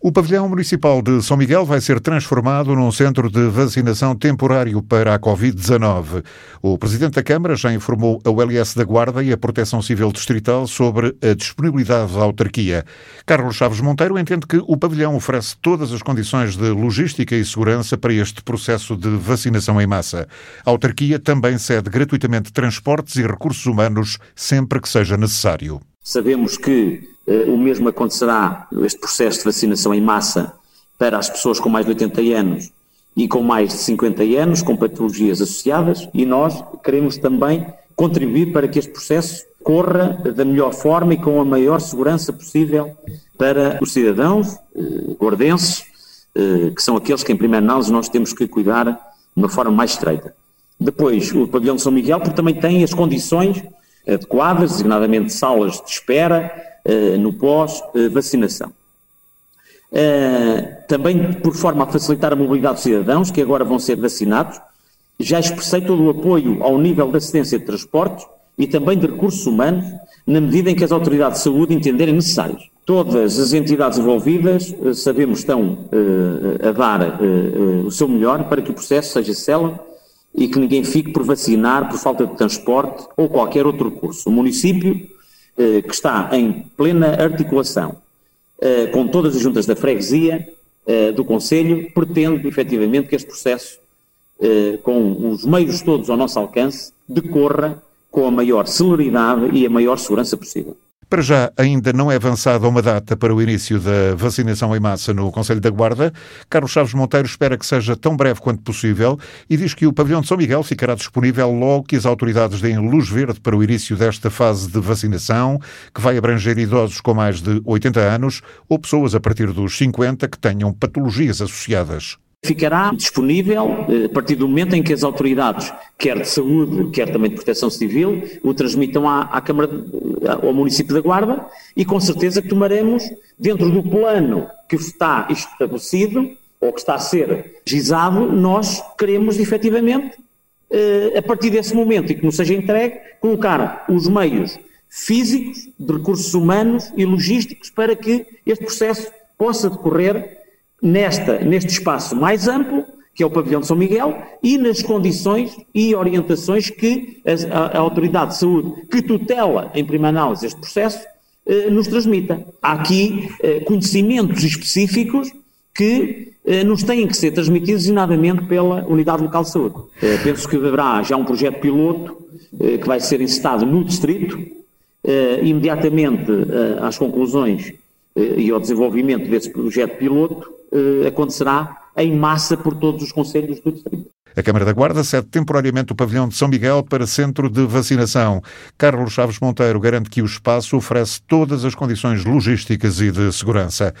O pavilhão municipal de São Miguel vai ser transformado num centro de vacinação temporário para a Covid-19. O Presidente da Câmara já informou a ULS da Guarda e a Proteção Civil Distrital sobre a disponibilidade da autarquia. Carlos Chaves Monteiro entende que o pavilhão oferece todas as condições de logística e segurança para este processo de vacinação em massa. A autarquia também cede gratuitamente transportes e recursos humanos sempre que seja necessário. Sabemos que o mesmo acontecerá, este processo de vacinação em massa, para as pessoas com mais de 80 anos e com mais de 50 anos, com patologias associadas, e nós queremos também contribuir para que este processo corra da melhor forma e com a maior segurança possível para os cidadãos eh, gordenses, eh, que são aqueles que, em primeira análise, nós temos que cuidar de uma forma mais estreita. Depois, o pavilhão de São Miguel, porque também tem as condições adequadas, designadamente salas de espera, no pós-vacinação. Uh, também por forma a facilitar a mobilidade dos cidadãos, que agora vão ser vacinados, já expressei todo o apoio ao nível de assistência de transportes e também de recursos humanos, na medida em que as autoridades de saúde entenderem necessários. Todas as entidades envolvidas, uh, sabemos, estão a dar o seu melhor para que o processo seja célebre e que ninguém fique por vacinar por falta de transporte ou qualquer outro recurso. O município, eh, que está em plena articulação eh, com todas as juntas da freguesia, eh, do Conselho, pretende efetivamente que este processo, com os meios todos ao nosso alcance, decorra com a maior celeridade e a maior segurança possível. Para já, ainda não é avançada uma data para o início da vacinação em massa no Conselho da Guarda. Carlos Chaves Monteiro espera que seja tão breve quanto possível e diz que o pavilhão de São Miguel ficará disponível logo que as autoridades deem luz verde para o início desta fase de vacinação, que vai abranger idosos com mais de 80 anos ou pessoas a partir dos 50 que tenham patologias associadas ficará disponível eh, a partir do momento em que as autoridades, quer de saúde, quer também de proteção civil, o transmitam à, à Câmara, ao município da Guarda e com certeza que tomaremos, dentro do plano que está estabelecido ou que está a ser gizado, nós queremos efetivamente, eh, a partir desse momento e que nos seja entregue, colocar os meios físicos, de recursos humanos e logísticos para que este processo possa decorrer nesta, neste espaço mais amplo, que é o pavilhão de São Miguel, e nas condições e orientações que a, a Autoridade de Saúde, que tutela, em primeira análise, este processo, eh, nos transmita. Há aqui eh, conhecimentos específicos que eh, nos têm que ser transmitidos designadamente pela Unidade Local de Saúde. Eh, penso que haverá já um projeto piloto eh, que vai ser incitado no Distrito, eh, imediatamente às conclusões e ao desenvolvimento desse projeto piloto, eh, acontecerá em massa por todos os conselhos do distrito. A Câmara da Guarda cede temporariamente o pavilhão de São Miguel para centro de vacinação. Carlos Chaves Monteiro garante que o espaço oferece todas as condições logísticas e de segurança.